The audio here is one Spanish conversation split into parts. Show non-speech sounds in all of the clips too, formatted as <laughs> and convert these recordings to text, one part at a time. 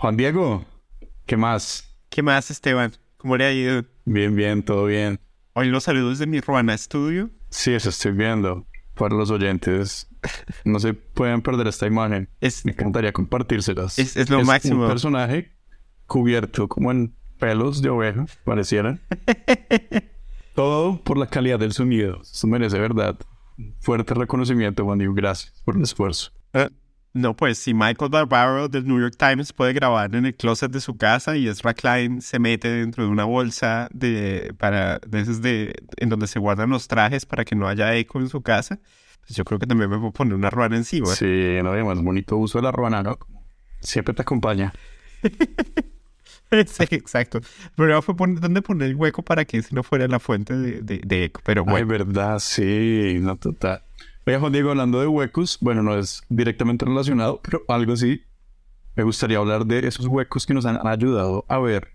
Juan Diego, ¿qué más? ¿Qué más, Esteban? ¿Cómo le ha ido? Bien, bien, todo bien. Hoy los saludos de mi Ruana Studio. Sí, eso estoy viendo. Para los oyentes, no se pueden perder esta imagen. Es, Me encantaría compartírselas. Es- es lo máximo. un personaje cubierto como en pelos de oveja, pareciera. <laughs> Todo por la calidad del sonido. Eso merece, ¿verdad? Fuerte reconocimiento, Juan Diego. Gracias por el esfuerzo. eh, no, pues si Michael Barbaro del New York Times puede grabar en el closet de su casa y Ezra Klein se mete dentro de una bolsa de para de de en donde se guardan los trajes para que no haya eco en su casa, pues yo creo que también me puedo poner una ruana encima. Sí, no, además, bonito uso de la ruana, ¿no? Siempre te acompaña. <laughs> Sí, exacto. Pero fue poner, dónde poner el hueco para que ese no fuera la fuente de, de- de eco. Pero Ay, bueno, verdad, sí, no total. Oye, Juan Diego, hablando de huecos, bueno, no es directamente relacionado, pero algo así. Me gustaría hablar de esos huecos que nos han ayudado a ver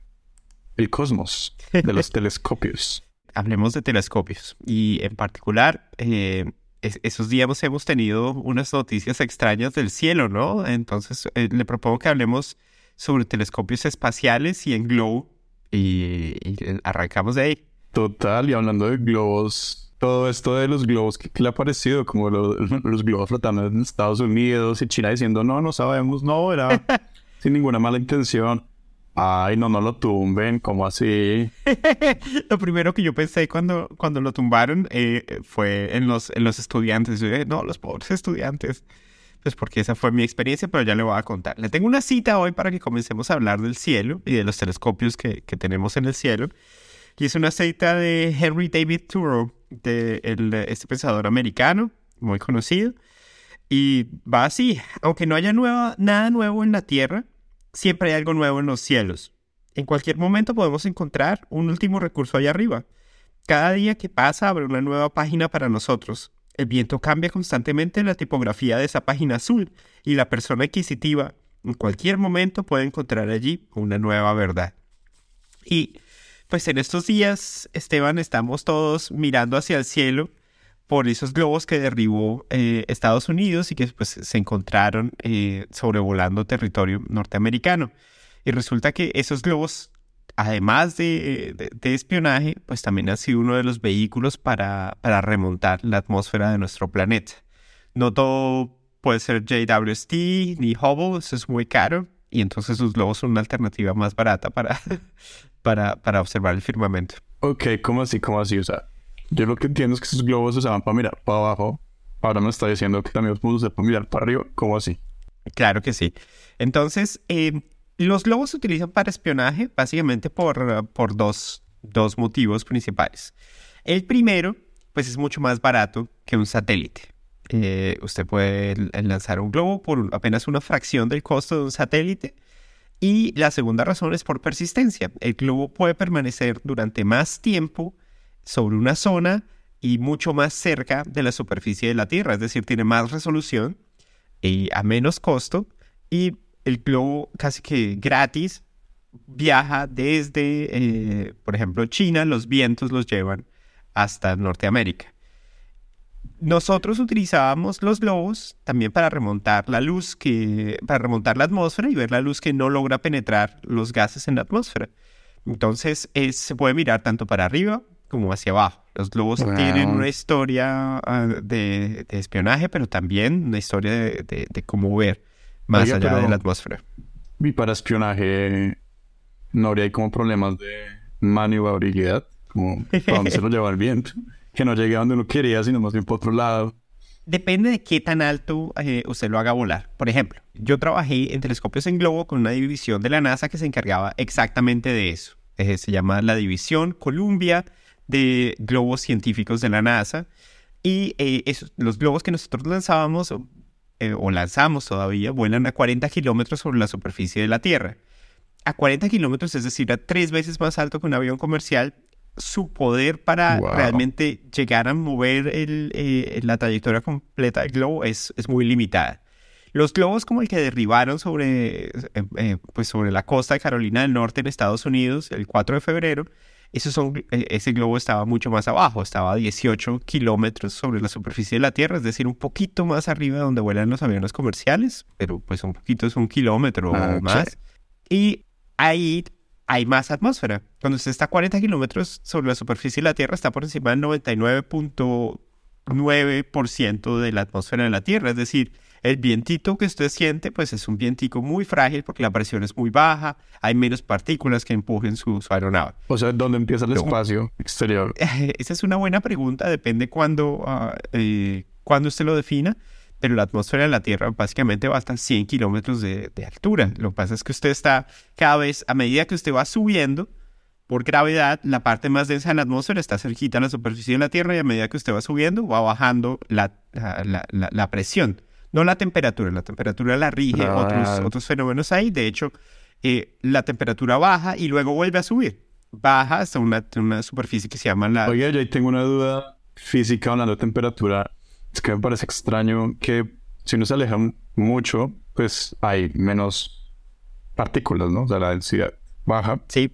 el cosmos, de los <laughs> telescopios. hablemos de telescopios. Y en particular, eh, es- esos días hemos tenido unas noticias extrañas del cielo, ¿no? Entonces, eh, le propongo que hablemos sobre telescopios espaciales y en globo. Y, y, arrancamos de ahí. Total, y hablando de globos, todo esto de los globos, ¿qué, qué le ha parecido? Como lo- <laughs> los globos flotando en Estados Unidos y China diciendo, no, no sabemos, no, era <laughs> sin ninguna mala intención. Ay, no, no lo tumben, ¿cómo así? <laughs> Lo primero que yo pensé cuando, cuando lo tumbaron eh, fue en los, en los estudiantes. Yo dije, no, los pobres estudiantes. Pues porque esa fue mi experiencia, pero ya le voy a contar. Le tengo una cita hoy para que comencemos a hablar del cielo y de los telescopios que, que tenemos en el cielo. Y es una cita de Henry David Thoreau, de el- este pensador americano, muy conocido. Y va así, aunque no haya nada nuevo en la Tierra, siempre hay algo nuevo en los cielos. En cualquier momento podemos encontrar un último recurso allá arriba. Cada día que pasa abre una nueva página para nosotros. El viento cambia constantemente la tipografía de esa página azul y la persona adquisitiva en cualquier momento puede encontrar allí una nueva verdad. Y pues en estos días, Esteban, estamos todos mirando hacia el cielo por esos globos que derribó eh, Estados Unidos y que pues, se encontraron eh, sobrevolando territorio norteamericano. Y resulta que esos globos, además de, de- espionaje, pues también han sido uno de los vehículos para, para remontar la atmósfera de nuestro planeta. No todo puede ser JWST ni Hubble, eso es muy caro. Y entonces los globos son una alternativa más barata para, para, para observar el firmamento. Ok, ¿cómo así? ¿Cómo así? O sea, yo lo que entiendo es que esos globos se usaban para mirar para abajo. Ahora me está diciendo que también los usar para mirar para arriba. ¿Cómo así? Claro que sí. Entonces, eh, los globos se utilizan para espionaje básicamente por, por dos, dos motivos principales. El primero, pues es mucho más barato que un satélite. Eh, usted puede lanzar un globo por apenas una fracción del costo de un satélite. Y la segunda razón es por persistencia. El globo puede permanecer durante más tiempo sobre una zona y mucho más cerca de la superficie de la Tierra, es decir, tiene más resolución y a menos costo y el globo casi que gratis viaja desde, eh, por ejemplo, China, los vientos los llevan hasta Norteamérica. Nosotros utilizábamos los globos también para remontar la luz que, para remontar la atmósfera y ver la luz que no logra penetrar los gases en la atmósfera. Entonces es- se puede mirar tanto para arriba como hacia abajo. Los globos Wow. tienen una historia ah, de, de espionaje, pero también una historia de, de- de cómo ver más Oiga, allá de la atmósfera. Y para espionaje, no habría como problemas de maniobrabilidad. Como para dónde se lo lleva el viento. Que no llegue a donde uno quería, sino más bien por otro lado. Depende de qué tan alto eh, usted lo haga volar. Por ejemplo, yo trabajé en telescopios en globo con una división de la NASA que se encargaba exactamente de eso. Eh, se llama la División Columbia de Globos Científicos de la NASA. Y eh, esos- los globos que nosotros lanzábamos, o, eh, lanzamos todavía, vuelan a 40 kilómetros sobre la superficie de la Tierra. A 40 kilómetros, es decir, a tres veces más alto que un avión comercial, su poder para Wow. realmente llegar a mover el, eh, la trayectoria completa del globo es, es muy limitada. Los globos como el que derribaron sobre, eh, eh, pues sobre la costa de Carolina del Norte en Estados Unidos el 4 de febrero, esos son, ese globo estaba mucho más abajo, estaba a 18 kilómetros sobre la superficie de la Tierra, es decir, un poquito más arriba de donde vuelan los aviones comerciales, pero pues un poquito es un kilómetro Ah, o ok. más. Y ahí hay más atmósfera. Cuando usted está a 40 kilómetros sobre la superficie de la Tierra, está por encima del 99.9% de la atmósfera de la Tierra. Es decir, el vientito que usted siente, pues es un vientico muy frágil porque la presión es muy baja, hay menos partículas que empujen su, aeronave. O sea, ¿dónde empieza el espacio exterior? <laughs> Esa es una buena pregunta, depende cuándo, ah, eh, cuando usted lo defina pero la atmósfera de la Tierra básicamente va hasta 100 kilómetros de, altura. Lo que pasa es que usted está cada vez, a medida que usted va subiendo, por gravedad, la parte más densa de la atmósfera está cerquita a la superficie de la Tierra y a medida que usted va subiendo, va bajando la, la, presión. No la temperatura, la temperatura la rige otros, otros fenómenos ahí. De hecho, eh, la temperatura baja y luego vuelve a subir. Baja hasta una, una superficie que se llama la... Oye, yo ahí tengo una duda física hablando de temperatura es que me parece extraño que si uno se aleja mucho, pues hay menos partículas, ¿no? O sea, la densidad baja. Sí.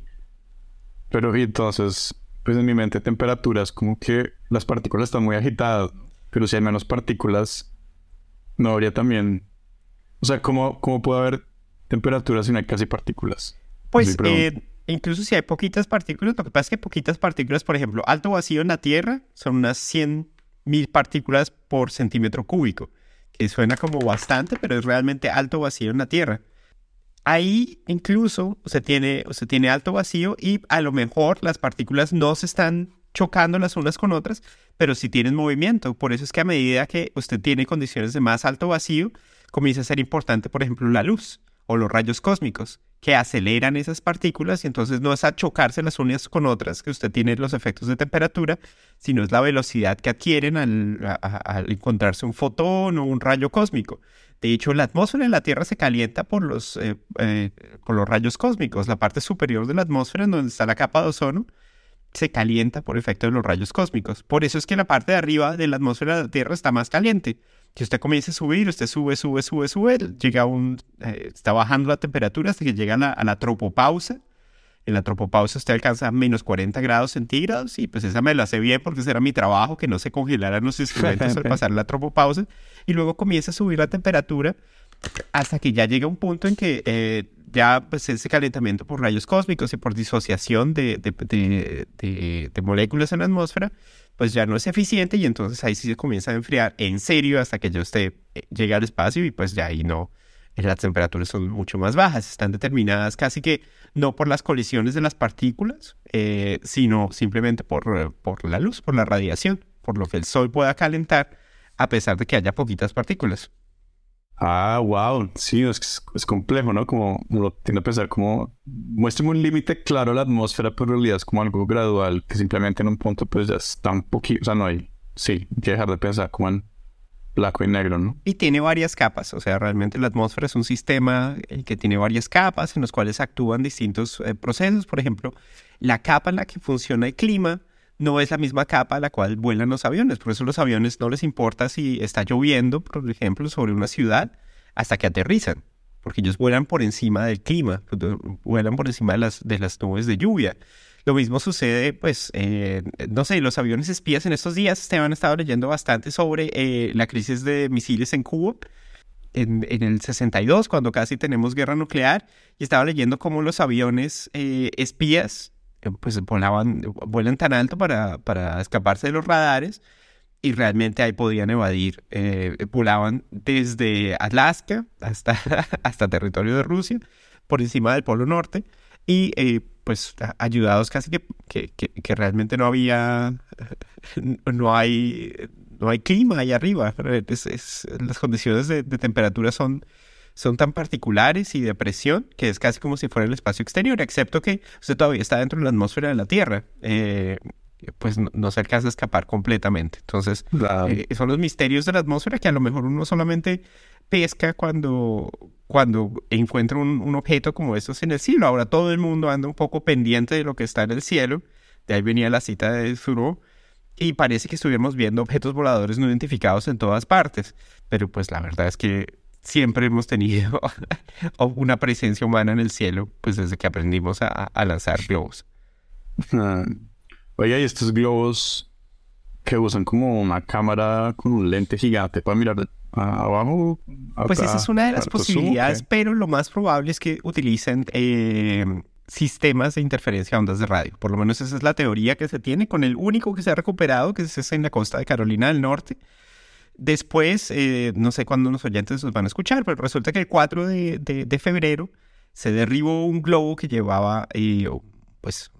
Pero y entonces, pues en mi mente temperatura es como que las partículas están muy agitadas, pero si hay menos partículas, no habría también... O sea, ¿cómo, cómo puede haber temperaturas si no hay casi partículas? Pues eh, incluso si hay poquitas partículas, lo que pasa es que poquitas partículas, por ejemplo, alto vacío en la Tierra son unas 100 mil partículas por centímetro cúbico, que suena como bastante, pero es realmente alto vacío en la Tierra. Ahí incluso se tiene, se tiene alto vacío y a lo mejor las partículas no se están chocando las unas con otras, pero sí tienen movimiento. Por eso es que a medida que usted tiene condiciones de más alto vacío, comienza a ser importante, por ejemplo, la luz o los rayos cósmicos que aceleran esas partículas y entonces no es a chocarse las unas con otras que usted tiene los efectos de temperatura, sino es la velocidad que adquieren al, encontrarse un fotón o un rayo cósmico. De hecho, la atmósfera de la Tierra se calienta por los, eh, eh, por los rayos cósmicos. La parte superior de la atmósfera, en donde está la capa de ozono, se calienta por efecto de los rayos cósmicos. Por eso es que la parte de arriba de la atmósfera de la Tierra está más caliente que usted comience a subir, usted sube, sube, sube, sube, llega a un, eh, está bajando la temperatura hasta que llega a la, tropopausa. En la tropopausa usted alcanza menos 40 grados centígrados y pues esa me la sé bien porque ese era mi trabajo, que no se congelaran los instrumentos al <laughs> pasar la tropopausa. Y luego comienza a subir la temperatura hasta que ya llega un punto en que eh, ya pues ese calentamiento por rayos cósmicos y por disociación de, de, moléculas en la atmósfera pues ya no es eficiente y entonces ahí sí se comienza a enfriar en serio hasta que yo esté, eh, llegue al espacio y pues ya ahí no, eh, las temperaturas son mucho más bajas, están determinadas casi que no por las colisiones de las partículas, eh, sino simplemente por, por la luz, por la radiación, por lo que el sol pueda calentar a pesar de que haya poquitas partículas. Ah, wow. Sí, es, es complejo, ¿no? Como uno tiende a pensar como muestra un límite claro a la atmósfera, pero en realidad es como algo gradual que simplemente en un punto pues ya está un poquito, o sea, no hay, sí, hay que dejar de pensar como en blanco y negro, ¿no? Y tiene varias capas, o sea, realmente la atmósfera es un sistema eh, que tiene varias capas en los cuales actúan distintos eh, procesos. Por ejemplo, la capa en la que funciona el clima no es la misma capa a la cual vuelan los aviones. Por eso los aviones no les importa si está lloviendo, por ejemplo, sobre una ciudad hasta que aterrizan, porque ellos vuelan por encima del clima, vuelan por encima de las, de las nubes de lluvia. Lo mismo sucede, pues, eh, no sé, los aviones espías en estos días, Esteban ha estado leyendo bastante sobre eh, la crisis de misiles en Cuba. En, el 62, cuando casi tenemos guerra nuclear, y estaba leyendo cómo los aviones eh, espías pues volaban, vuelan tan alto para, para escaparse de los radares y realmente ahí podían evadir. Eh, volaban desde Alaska hasta, <laughs> hasta territorio de Rusia, por encima del Polo Norte, y eh, pues ayudados casi que, que, que, realmente no había, <laughs> no hay, no hay clima ahí arriba. las condiciones de, de temperatura son son tan particulares y de presión que es casi como si fuera el espacio exterior, excepto que usted todavía está dentro de la atmósfera de la Tierra. Eh, pues no, se alcanza a escapar completamente. Entonces, eh, son los misterios de la atmósfera que a lo mejor uno solamente pesca cuando, cuando encuentra un, objeto como estos en el cielo. Ahora todo el mundo anda un poco pendiente de lo que está en el cielo. De ahí venía la cita de Thoreau. Y parece que estuviéramos viendo objetos voladores no identificados en todas partes. Pero pues la verdad es que siempre hemos tenido <laughs> una presencia humana en el cielo, pues desde que aprendimos a, lanzar globos. Ah. Oye, ¿y estos globos que usan como una cámara con un lente gigante para mirar abajo. pues esa es una de las posibilidades, pero lo más probable es que utilicen eh, sistemas de interferencia de ondas de radio. Por lo menos esa es la teoría que se tiene con el único que se ha recuperado, que es en la costa de Carolina del Norte. Después, eh, no sé cuándo los oyentes nos van a escuchar, pero resulta que el 4 de, febrero se derribó un globo que llevaba, eh, pues,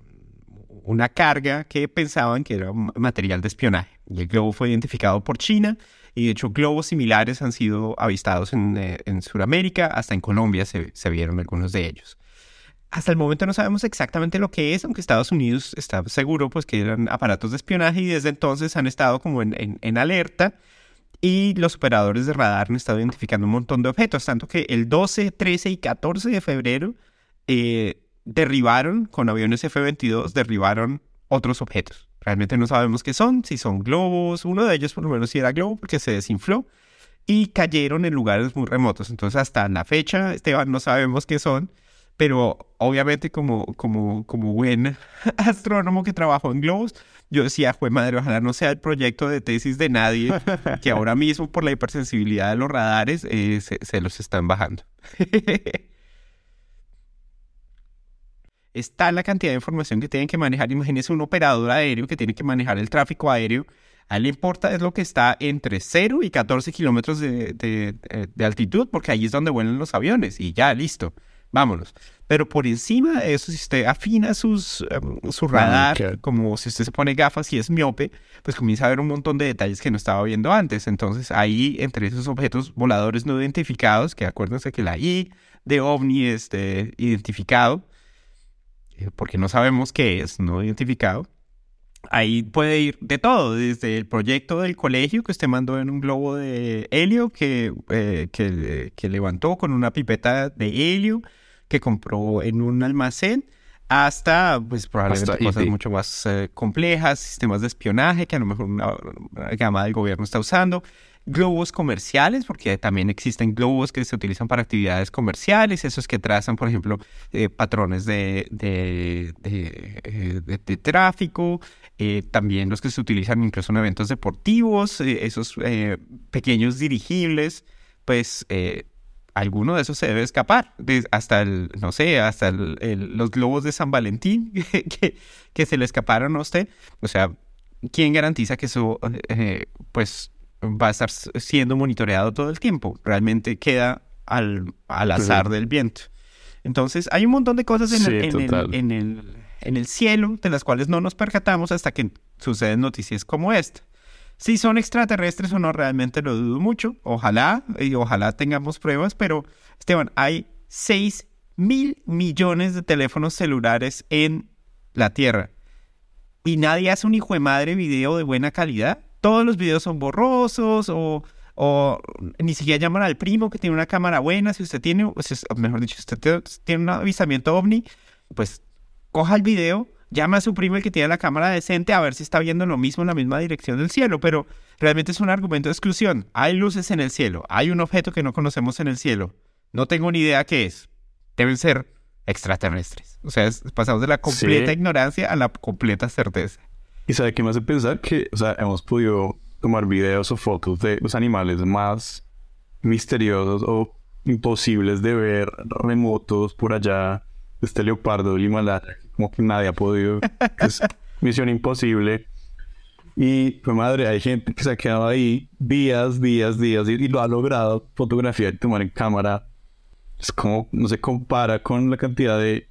una carga que pensaban que era material de espionaje. Y el globo fue identificado por China y de hecho globos similares han sido avistados en, eh, Sudamérica, hasta en Colombia se, vieron algunos de ellos. Hasta el momento no sabemos exactamente lo que es, aunque Estados Unidos está seguro pues que eran aparatos de espionaje y desde entonces han estado como en alerta y los operadores de radar han estado identificando un montón de objetos, tanto que el 12, 13 y 14 de febrero eh, derribaron, con aviones F-22, derribaron otros objetos. Realmente no sabemos qué son, si son globos, uno de ellos por lo menos sí era globo porque se desinfló y cayeron en lugares muy remotos. Entonces hasta la fecha, Esteban, no sabemos qué son, pero obviamente como, como, como buen <laughs> astrónomo que trabajó en globos, yo decía, fue madre, ojalá no sea el proyecto de tesis de nadie, que <laughs> ahora mismo por la hipersensibilidad de los radares eh, se, los están bajando. <laughs> Está la cantidad de información que tienen que manejar. Imagínense un operador aéreo que tiene que manejar el tráfico aéreo. A él le importa es lo que está entre 0 y 14 kilómetros de, de altitud, porque ahí es donde vuelan los aviones y ya, listo vámonos. Pero por encima de eso, si usted afina sus, em, su radar, como si usted se pone gafas y es miope, pues comienza a ver un montón de detalles que no estaba viendo antes. Entonces ahí, entre esos objetos voladores no identificados, que acuérdense que la I de OVNI es identificado, eh, porque no sabemos qué es no identificado, ahí puede ir de todo, desde el proyecto del colegio que usted mandó en un globo de helio que, eh, que, que, levantó con una pipeta de helio, que compró en un almacén hasta, pues probablemente cosas mucho más eh, complejas, sistemas de espionaje que a lo mejor una, gama del gobierno está usando, globos comerciales, porque también existen globos que se utilizan para actividades comerciales, esos que trazan, por ejemplo, eh, patrones de, de, de, de tráfico, eh, también los que se utilizan incluso en eventos deportivos, esos pequeños dirigibles, pues alguno de esos se debe escapar. hasta el, no sé, hasta los globos de San Valentín <laughs> que, que, se le escaparon a usted. O sea, ¿quién garantiza que eso eh, pues va a estar siendo monitoreado todo el tiempo? Realmente queda al, al azar del viento. Entonces, hay un montón de cosas en, el, en, el, en el cielo de las cuales no nos percatamos hasta que suceden noticias como esta. Si son extraterrestres o no, realmente lo dudo mucho. Ojalá, y ojalá tengamos pruebas, pero Esteban, hay 6 mil millones de teléfonos celulares en la Tierra. Y nadie hace un hijo de madre video de buena calidad. Todos los videos son borrosos o, o ni siquiera llaman al primo que tiene una cámara buena. Si usted tiene, pues, mejor dicho, si usted tiene un avisamiento ovni, pues coja el video llama a su primo el que tiene la cámara decente a ver si está viendo lo mismo en la misma dirección del cielo, pero realmente es un argumento de exclusión. Hay luces en el cielo, hay un objeto que no conocemos en el cielo. No tengo ni idea qué es. Deben ser extraterrestres. O sea, pasamos de la completa ignorancia a la completa certeza. ¿Y sabe qué me hace pensar? Que, o sea, hemos podido tomar videos o fotos de los animales más misteriosos o imposibles de ver remotos por allá. Este leopardo del Himalaya como que nadie ha podido. Es <laughs> misión imposible. Y, pues madre, hay gente que se ha quedado ahí días, días, días y, lo ha logrado fotografiar y tomar en cámara. Es como, no se compara con la cantidad de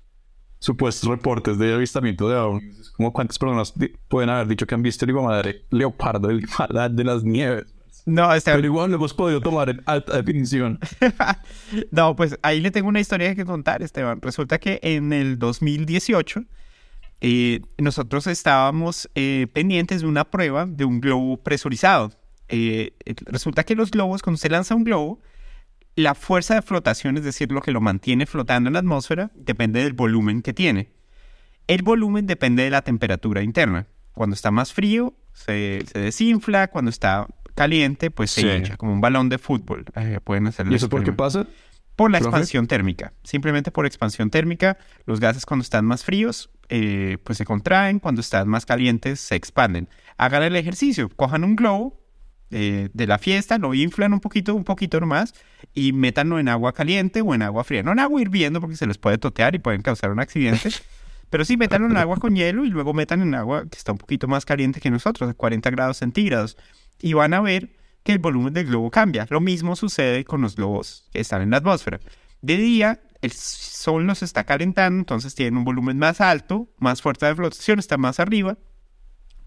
supuestos reportes de avistamiento de ovnis. Es como cuántas personas pueden haber dicho que han visto el madre leopardo del de las nieves. No, este... Pero igual lo hemos podido tomar en alta definición. <laughs> no, pues ahí le tengo una historia que contar, Esteban. Resulta que en el 2018 eh, nosotros estábamos eh, pendientes de una prueba de un globo presurizado. Eh, resulta que los globos, cuando se lanza un globo, la fuerza de flotación, es decir, lo que lo mantiene flotando en la atmósfera, depende del volumen que tiene. El volumen depende de la temperatura interna. Cuando está más frío, se, se desinfla. Cuando está caliente, pues se hincha, como un balón de fútbol. Eh, pueden hacerlo. ¿Y eso por qué pasa? Por la expansión térmica. Simplemente por expansión térmica, los gases cuando están más fríos, eh, pues se contraen, cuando están más calientes, se expanden. Hagan el ejercicio, cojan un globo eh, de la fiesta, lo inflan un poquito, un poquito más y métanlo en agua caliente o en agua fría. No en agua hirviendo porque se les puede totear y pueden causar un accidente. <laughs> Pero sí, métanlo en agua con hielo y luego metan en agua que está un poquito más caliente que nosotros, a 40 grados centígrados. Y van a ver que el volumen del globo cambia. Lo mismo sucede con los globos que están en la atmósfera. De día, el sol nos está calentando, entonces tienen un volumen más alto, más fuerte de flotación, está más arriba.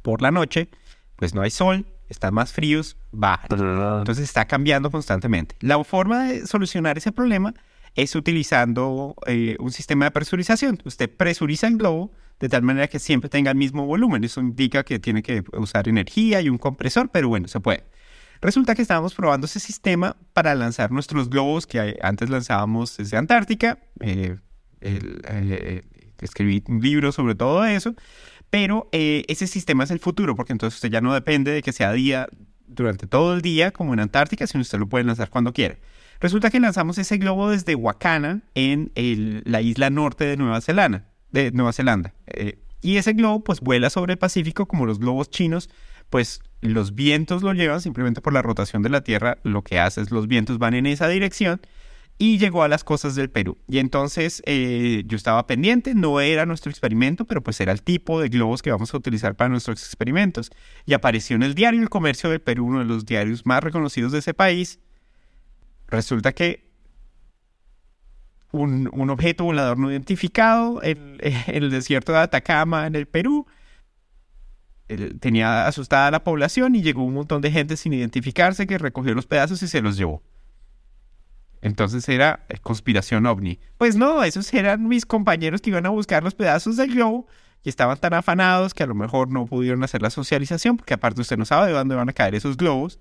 Por la noche, pues no hay sol, están más fríos, bajan. Entonces está cambiando constantemente. La forma de solucionar ese problema es utilizando eh, un sistema de presurización. Usted presuriza el globo de tal manera que siempre tenga el mismo volumen. Eso indica que tiene que usar energía y un compresor, pero bueno, se puede. Resulta que estábamos probando ese sistema para lanzar nuestros globos que antes lanzábamos desde Antártica. Eh, eh, escribí un libro sobre todo eso, pero ese sistema es el futuro, porque entonces usted ya no depende de que sea día durante todo el día como en Antártica, sino usted lo puede lanzar cuando quiera. Resulta que lanzamos ese globo desde Wakana, en la isla norte de Nueva Zelanda. De Nueva Zelanda. Eh, y ese globo pues vuela sobre el Pacífico como los globos chinos, pues los vientos lo llevan simplemente por la rotación de la Tierra, lo que hace es los vientos van en esa dirección y llegó a las costas del Perú. Y entonces eh, yo estaba pendiente, no era nuestro experimento, pero pues era el tipo de globos que vamos a utilizar para nuestros experimentos. Y apareció en el diario El Comercio del Perú, uno de los diarios más reconocidos de ese país, Resulta que un, objeto volador no identificado en, <laughs> el desierto de Atacama, en el Perú, tenía asustada a la población y llegó un montón de gente sin identificarse que recogió los pedazos y se los llevó. Entonces era conspiración ovni. Pues no, esos eran mis compañeros que iban a buscar los pedazos del globo y estaban tan afanados que a lo mejor no pudieron hacer la socialización, porque aparte usted no sabe de dónde van a caer esos globos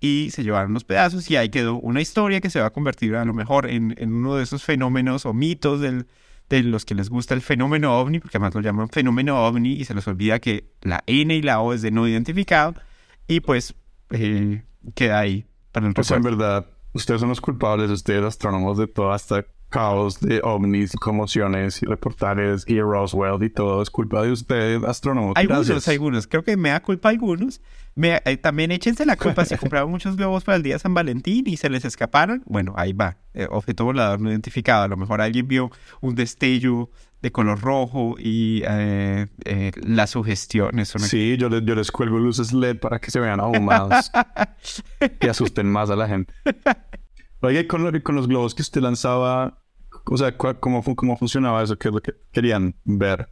y se llevaron los pedazos y ahí quedó una historia que se va a convertir a lo mejor en, uno de esos fenómenos o mitos del, de los que les gusta el fenómeno ovni, porque además lo llaman fenómeno ovni y se les olvida que la N y la O es de no identificado y pues eh, queda ahí para el Pues en verdad, ustedes son los culpables, ustedes astrónomos de toda esta caos de ovnis conmociones y reportajes y Roswell y todo es culpa de ustedes, astrónomos. Algunos, algunos. Creo que me da culpa algunos, eh, también échense la culpa si compraron <laughs> muchos globos para el día de San Valentín y se les escaparon. Bueno, ahí va. Eh, objeto volador no identificado. A lo mejor alguien vio un destello de color rojo y eh, la sugestión. Sí, yo les, yo les cuelgo luces LED para que se vean aún más y asusten más a la gente. Oye, con, con los globos que usted lanzaba, o sea, ¿cómo, cómo funcionaba eso? ¿Qué es lo que querían ver?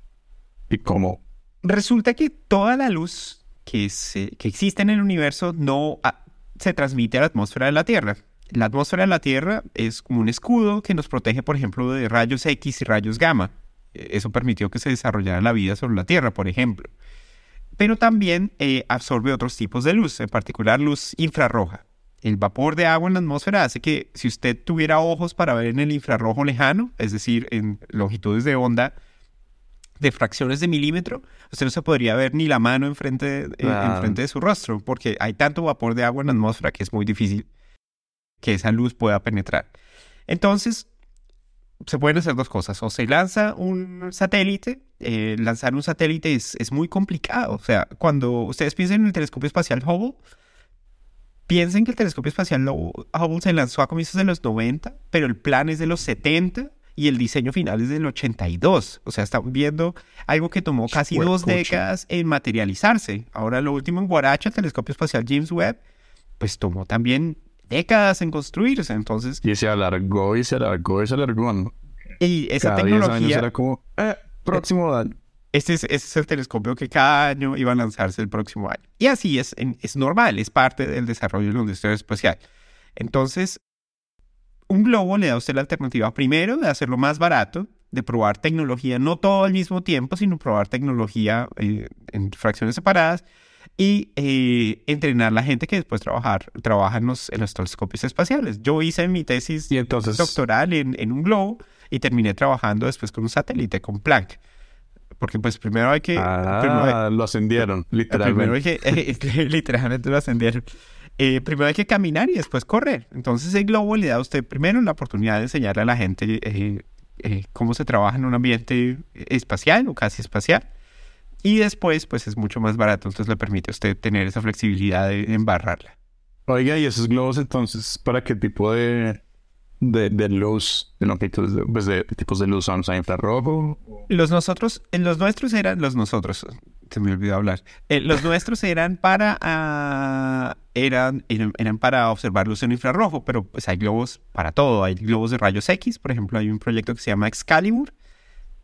¿Y cómo? Resulta que toda la luz que, existe en el universo no ah, se transmite a la atmósfera de la Tierra. La atmósfera de la Tierra es como un escudo que nos protege, por ejemplo, de rayos X y rayos gamma. E, eso permitió que se desarrollara la vida sobre la Tierra, por ejemplo. Pero también eh, absorbe otros tipos de luz, en particular luz infrarroja. El vapor de agua en la atmósfera hace que si usted tuviera ojos para ver en el infrarrojo lejano, es decir, en longitudes de onda de fracciones de milímetro, usted no se podría ver ni la mano enfrente, eh, de su rostro, porque hay tanto vapor de agua en la atmósfera que es muy difícil que esa luz pueda penetrar. Entonces, se pueden hacer dos cosas. O se lanza un satélite. Eh, lanzar un satélite es, es, muy complicado. O sea, cuando ustedes piensen en el telescopio espacial Hubble, piensen que el telescopio espacial Hubble se lanzó a comienzos de los 90, pero el plan es de los 70 y el diseño final es del 82. O sea, estamos viendo algo que tomó casi dos décadas en materializarse. Ahora lo último en Guaracha, el telescopio espacial James Webb, pues tomó también décadas en construirse. Entonces... Y se alargó y se alargó y se alargó. ¿no? Y esa tecnología... era como, eh, próximo año. Este es, este es, el telescopio que cada año iba a lanzarse el próximo año. Y así es, es normal, es parte del desarrollo de la industria espacial. Entonces, un globo le da a usted la alternativa primero de hacerlo más barato, de probar tecnología, no todo al mismo tiempo, sino probar tecnología eh, en fracciones separadas y eh, entrenar a la gente que después trabajar, trabaja en los, telescopios espaciales. Yo hice mi tesis doctoral en, un globo y terminé trabajando después con un satélite, con Planck. Porque pues primero hay que... Ah, lo ascendieron, literalmente. <laughs> literalmente lo ascendieron. Eh, primero hay que caminar y después correr. Entonces el globo le da a usted primero la oportunidad de enseñarle a la gente eh, eh, cómo se trabaja en un ambiente espacial o casi espacial. Y después, pues es mucho más barato, entonces le permite a usted tener esa flexibilidad de embarrarla. Oiga, ¿y esos globos entonces para qué tipo de, de, de luz, de longitud, de, pues de, tipos de luz son? Infrarrojo. Los nosotros, los nuestros eran los nosotros. Se me olvidó hablar. Eh, los nuestros eran para ah, eran, eran eran para observar luz en infrarrojo, pero pues hay globos para todo. Hay globos de rayos X, por ejemplo, hay un proyecto que se llama Excalibur.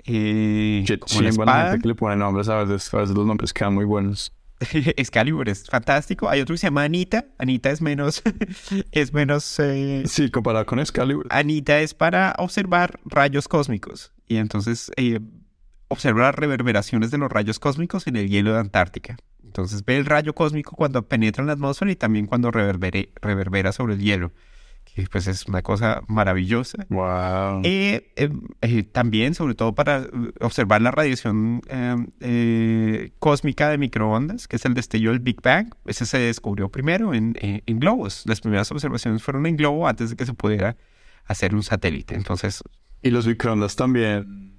eh, Qué como gente que le pone nombres, a veces, a veces los nombres quedan muy buenos. <laughs> Excalibur es fantástico. Hay otro que se llama Anita. Anita es menos, <laughs> es menos. eh, Sí, comparado con Excalibur. Anita es para observar rayos cósmicos y entonces eh, observa las reverberaciones de los rayos cósmicos en el hielo de Antártica. Entonces ve el rayo cósmico cuando penetra en la atmósfera y también cuando reverbere- reverbera sobre el hielo, que pues es una cosa maravillosa. Wow. Eh, eh, eh, también, sobre todo para observar la radiación cósmica de microondas, que es el destello del Big Bang. Ese se descubrió primero en, en- en globos. Las primeras observaciones fueron en globo antes de que se pudiera hacer un satélite. Entonces, Y los microondas también,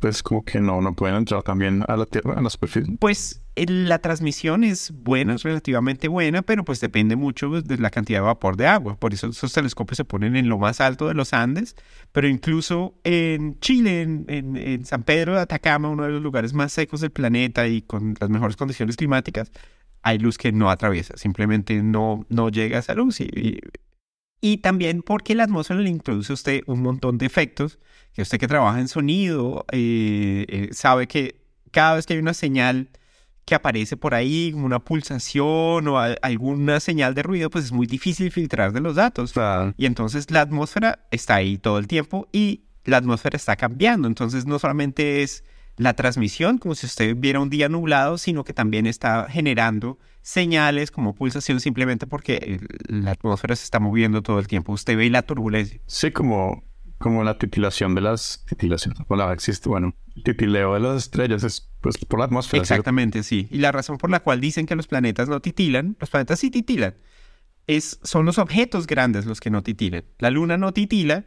pues como que no, no pueden entrar también a la Tierra, a la superficie. pues la transmisión es buena, es relativamente buena, pero pues depende mucho pues, de la cantidad de vapor de agua. Por eso esos telescopios se ponen en lo más alto de los Andes, pero incluso en Chile, en, en- San Pedro de Atacama, uno de los lugares más secos del planeta y con las mejores condiciones climáticas, hay luz que no atraviesa, simplemente no, no llega a esa luz. Y- y también porque la atmósfera le introduce a usted un montón de efectos, que usted que trabaja en sonido eh, eh, sabe que cada vez que hay una señal que aparece por ahí, como una pulsación o a- alguna señal de ruido, pues es muy difícil filtrar de los datos. Y entonces la atmósfera está ahí todo el tiempo y la atmósfera está cambiando. Entonces no solamente es la transmisión, como si usted viera un día nublado, sino que también está generando señales como pulsación simplemente porque la atmósfera se está moviendo todo el tiempo. Usted ve la turbulencia. sí, como, como la titilación de las... Titilación, la palabra existe, bueno. El titileo de las estrellas es pues por la atmósfera. Exactamente, sí. Y la razón por la cual dicen que los planetas no titilan, los planetas sí titilan, es, son los objetos grandes los que no titilan. La luna no titila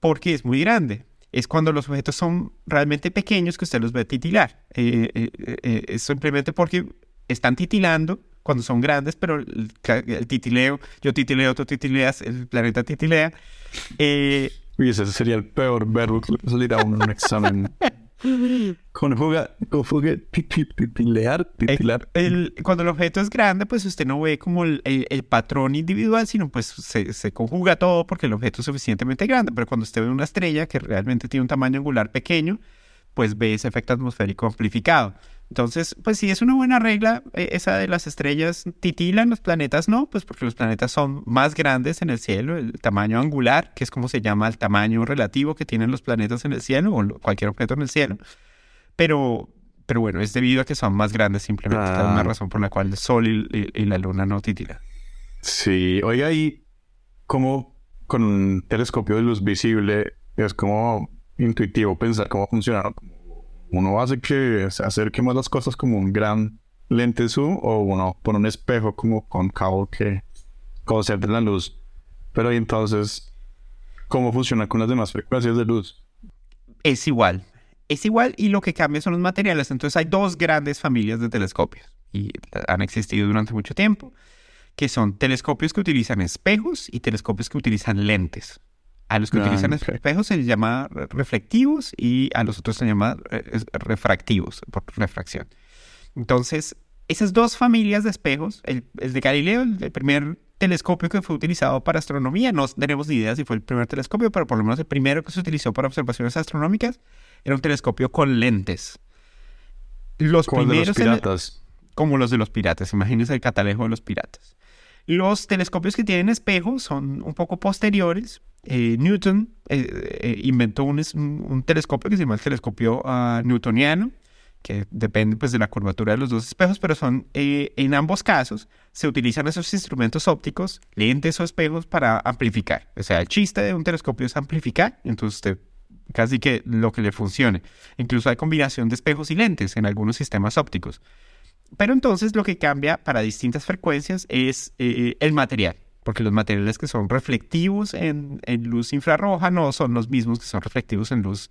porque es muy grande. Es cuando los objetos son realmente pequeños que usted los ve titilar. Eh, eh, eh, es simplemente porque están titilando cuando son grandes, pero el, titileo, yo titileo, tú titileas, el planeta titilea. Eh, Uy, ese sería el peor verbo que le puede salir a uno en un examen. <laughs> <laughs> Conjuga, conjuga, titi- titilear, titilar. el- cuando el objeto es grande, pues usted no ve como el, el- el patrón individual, sino pues se, se conjuga todo porque el objeto es suficientemente grande. Pero cuando usted ve una estrella que realmente tiene un tamaño angular pequeño, pues ve ese efecto atmosférico amplificado. Entonces, pues sí, es una buena regla eh, esa de las estrellas titilan, los planetas no, pues porque los planetas son más grandes en el cielo, el tamaño angular, que es como se llama el tamaño relativo que tienen los planetas en el cielo o cualquier objeto en el cielo. Pero, pero bueno, es debido a que son más grandes simplemente. Es una Ah. razón por la cual el Sol y, y- y la Luna no titilan. Sí, oiga, y como con un telescopio de luz visible es como intuitivo pensar cómo funciona. Uno hace que se las cosas como un gran lente zoom o uno pone un espejo como cóncavo que concentre la luz. Pero entonces, ¿cómo funciona con las demás frecuencias de luz? Es igual. Es igual y lo que cambia son los materiales. Entonces hay dos grandes familias de telescopios y han existido durante mucho tiempo, que son telescopios que utilizan espejos y telescopios que utilizan lentes. A los que Ah, utilizan espejos se les llama re- reflectivos y a los otros se llama eh, refractivos por refracción. Entonces, esas dos familias de espejos, el, el de Galileo, el, el primer telescopio que fue utilizado para astronomía, no tenemos ni idea si fue el primer telescopio, pero por lo menos el primero que se utilizó para observaciones astronómicas, era un telescopio con lentes. Los Como los primeros tele- piratas. como los de los piratas. Imagínense el catalejo de los piratas. Los telescopios que tienen espejos son un poco posteriores. Eh, Newton eh, eh, inventó un, un- telescopio que se llama el telescopio ah, newtoniano, que depende pues, de la curvatura de los dos espejos, pero son en ambos casos se utilizan esos instrumentos ópticos, lentes o espejos para amplificar. O sea, el chiste de un telescopio es amplificar, entonces usted casi que lo que le funcione. Incluso hay combinación de espejos y lentes en algunos sistemas ópticos. Pero entonces lo que cambia para distintas frecuencias es el material, porque los materiales que son reflectivos en, en luz infrarroja no son los mismos que son reflectivos en luz,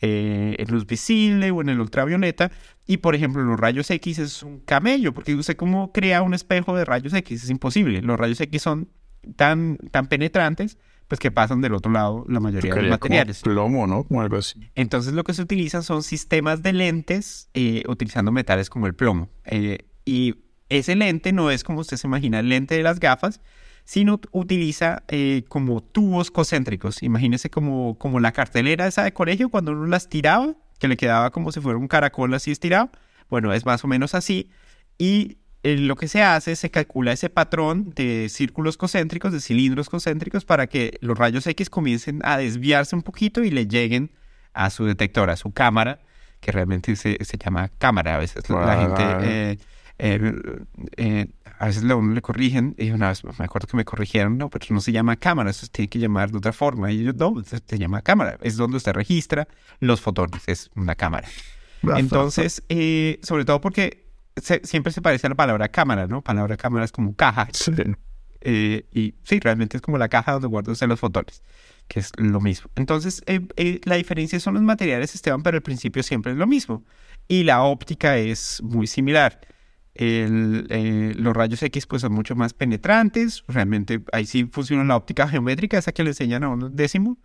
eh, en luz visible o en el ultravioleta. Y por ejemplo, los rayos X es un camello, porque usted cómo crea un espejo de rayos X es imposible. Los rayos X son tan, tan penetrantes pues que pasan del otro lado la mayoría de los materiales. Como plomo, ¿no? Como algo así. Entonces lo que se utilizan son sistemas de lentes eh, utilizando metales como el plomo. Eh, y ese lente no es como usted se imagina el lente de las gafas, sino utiliza eh, como tubos concéntricos. Imagínese como, como la cartelera esa de colegio cuando uno las tiraba, que le quedaba como si fuera un caracol así estirado. Bueno, es más o menos así. Y eh, lo que se hace es se calcula ese patrón de círculos concéntricos, de cilindros concéntricos, para que los rayos X comiencen a desviarse un poquito y le lleguen a su detector, a su cámara, que realmente se, se llama cámara. A veces la gente, eh, eh, a veces a uno le corrigen, y una vez me acuerdo que me corrigieron, no, pero no se llama cámara, eso se tiene que llamar de otra forma. Y yo, no, se, llama cámara, es donde usted registra los fotones, es una cámara. Entonces, sobre todo porque siempre se parece a la palabra cámara, ¿no? Palabra cámara es como caja. Sí. Eh, y sí, realmente es como la caja donde guardan los fotones, que es lo mismo. Entonces, eh, eh, la diferencia son los materiales, Esteban, pero al principio siempre es lo mismo. Y la óptica es muy similar. Los rayos X pues son mucho más penetrantes, realmente ahí sí funciona la óptica geométrica, esa que le enseñan a un décimo,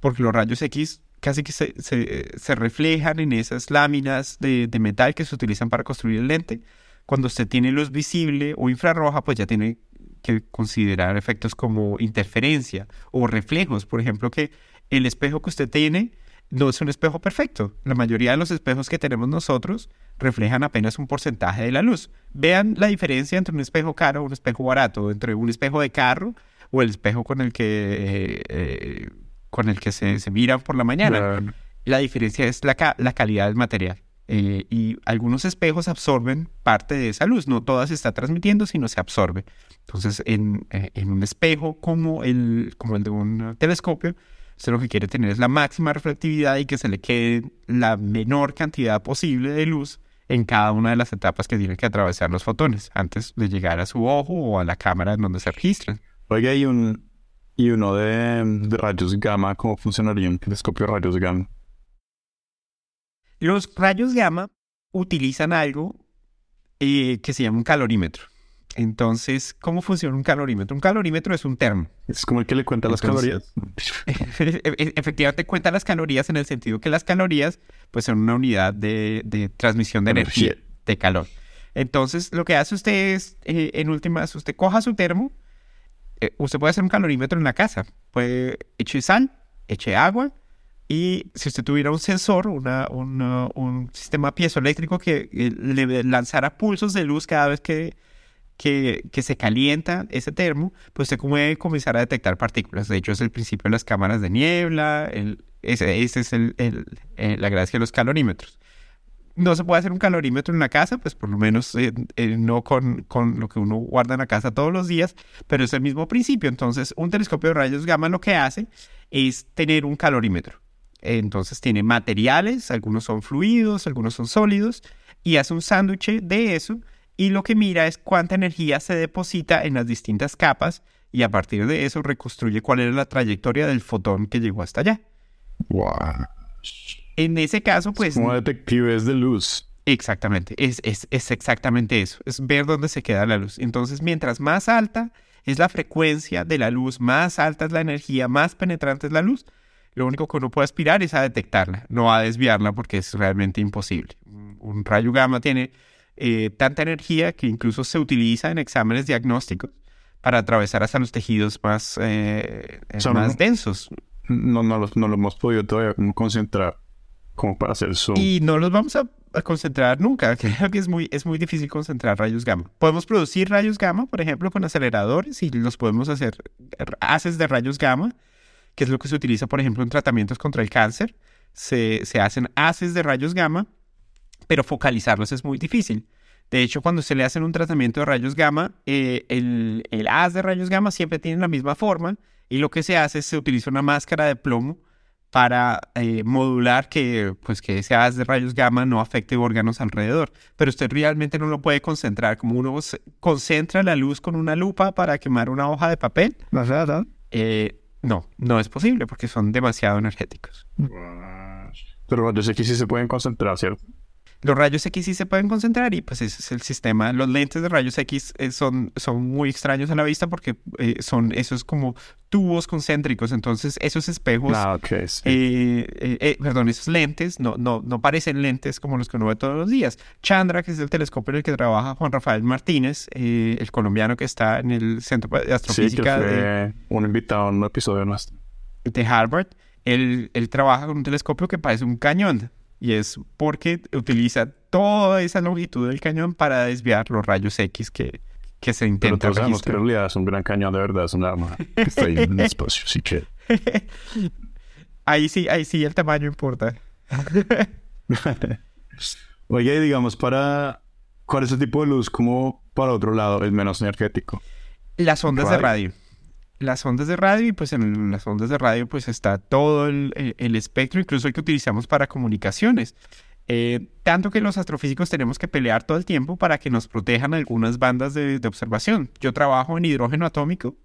porque los rayos X casi que se, se, reflejan en esas láminas de, de, metal que se utilizan para construir el lente. Cuando usted tiene luz visible o infrarroja, pues ya tiene que considerar efectos como interferencia o reflejos. Por ejemplo, que el espejo que usted tiene no es un espejo perfecto. La mayoría de los espejos que tenemos nosotros reflejan apenas un porcentaje de la luz. Vean la diferencia entre un espejo caro y un espejo barato, entre un espejo de carro o el espejo con el que eh, eh, con el que se, se mira por la mañana. La diferencia es la, la calidad del material. Eh, y algunos espejos absorben parte de esa luz, no toda se está transmitiendo, sino se absorbe. Entonces, en, eh, en un espejo como el, como el de un telescopio, usted lo que quiere tener es la máxima reflectividad y que se le quede la menor cantidad posible de luz en cada una de las etapas que tienen que atravesar los fotones antes de llegar a su ojo o a la cámara en donde se registran. Oiga, hay un, y uno de, rayos gamma, ¿cómo funcionaría un telescopio de rayos gamma? Los rayos gamma utilizan algo eh, que se llama un calorímetro. Entonces, ¿cómo funciona un calorímetro? Un calorímetro es un termo. Es como el que le cuenta las calorías. <laughs> E-, e-, efectivamente cuenta las calorías en el sentido que las calorías pues son una unidad de, transmisión de energía, de calor. Entonces, lo que hace usted es, eh, en últimas, usted coja su termo, eh, usted puede hacer un calorímetro en la casa. Puede eche sal, eche agua y si usted tuviera un sensor, una, un sistema piezoeléctrico que eh, le lanzara pulsos de luz cada vez que, que, se calienta ese termo, pues usted puede comenzar a detectar partículas. De hecho, es el principio de las cámaras de niebla, el, ese, es el, eh, la gracia de los calorímetros no se puede hacer un calorímetro en la casa, pues por lo menos eh, eh, no con, con, lo que uno guarda en la casa todos los días, pero es el mismo principio. Entonces, un telescopio de rayos gamma lo que hace es tener un calorímetro. Entonces, tiene materiales, algunos son fluidos, algunos son sólidos, y hace un sándwich de eso, y lo que mira es cuánta energía se deposita en las distintas capas, y a partir de eso reconstruye cuál era la trayectoria del fotón que llegó hasta allá. Wow. En ese caso, pues... como detectives de luz. Exactamente, es, es, es, exactamente eso, es ver dónde se queda la luz. Entonces, mientras más alta es la frecuencia de la luz, más alta es la energía, más penetrante es la luz, lo único que uno puede aspirar es a detectarla, no a desviarla porque es realmente imposible. Un rayo gamma tiene eh, tanta energía que incluso se utiliza en exámenes diagnósticos para atravesar hasta los tejidos más, eh, más densos. No, no, no lo hemos podido todavía concentrar como para hacer zoom. Y no los vamos a, concentrar nunca. <laughs> Creo que es muy, es muy difícil concentrar rayos gamma. Podemos producir rayos gamma, por ejemplo, con aceleradores y los podemos hacer haces de rayos gamma, que es lo que se utiliza, por ejemplo, en tratamientos contra el cáncer. Se, se hacen haces de rayos gamma, pero focalizarlos es muy difícil. De hecho, cuando se le hacen un tratamiento de rayos gamma, eh, el, el haz de rayos gamma siempre tiene la misma forma y lo que se hace es se utiliza una máscara de plomo para eh, modular que, pues, que ese haz de rayos gamma no afecte órganos alrededor. Pero usted realmente no lo puede concentrar. Como uno concentra la luz con una lupa para quemar una hoja de papel. ¿No eh, no, no es posible porque son demasiado energéticos. Pero yo sé que sí se pueden concentrar, ¿cierto? Los rayos X sí se pueden concentrar y pues ese es el sistema. Los lentes de rayos X eh, son, son muy extraños a la vista porque eh, son esos como tubos concéntricos. Entonces esos espejos, Ah, ok, sí. eh, eh, perdón, esos lentes no, no, no parecen lentes como los que uno ve todos los días. Chandra, que es el telescopio en el que trabaja Juan Rafael Martínez, el colombiano que está en el Centro de Sí, que Astrofísica de, fue un invitado en un episodio nuestro. de Harvard, él, él trabaja con un telescopio que parece un cañón. Y es porque utiliza toda esa longitud del cañón para desviar los rayos X que, que se Pero intentan todos sabemos que en realidad es un gran cañón de verdad, es un arma que está ahí en el espacio, sí que... <laughs> Ahí sí, ahí sí el tamaño importa. <laughs> Oye, digamos, para... ¿Cuál es el tipo de luz como para otro lado es menos energético? Las ondas de Radio. Las ondas de radio, y pues en las ondas de radio pues está todo el, espectro, incluso el que utilizamos para comunicaciones. Eh, tanto que los astrofísicos tenemos que pelear todo el tiempo para que nos protejan algunas bandas de, observación. Yo trabajo en hidrógeno atómico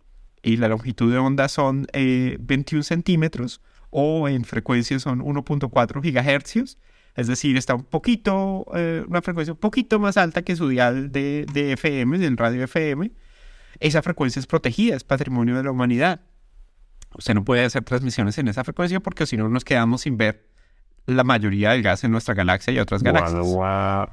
y la longitud de onda son eh, 21 centímetros o en frecuencia son 1.4 gigahercios. Es decir, está un poquito, eh, una frecuencia un poquito más alta que su dial de, de FM, del radio FM. Esa frecuencia es protegida, es patrimonio de la humanidad. Usted no puede hacer transmisiones en esa frecuencia porque si no nos quedamos sin ver la mayoría del gas en nuestra galaxia y otras galaxias. Guau,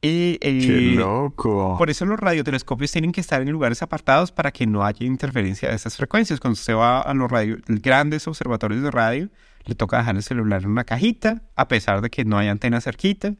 Y, eh, ¡Qué loco! por eso los radiotelescopios tienen que estar en lugares apartados para que no haya interferencia de esas frecuencias. Cuando usted va a los radio- grandes observatorios de radio, le toca dejar el celular en una cajita, a pesar de que no hay antena cerquita.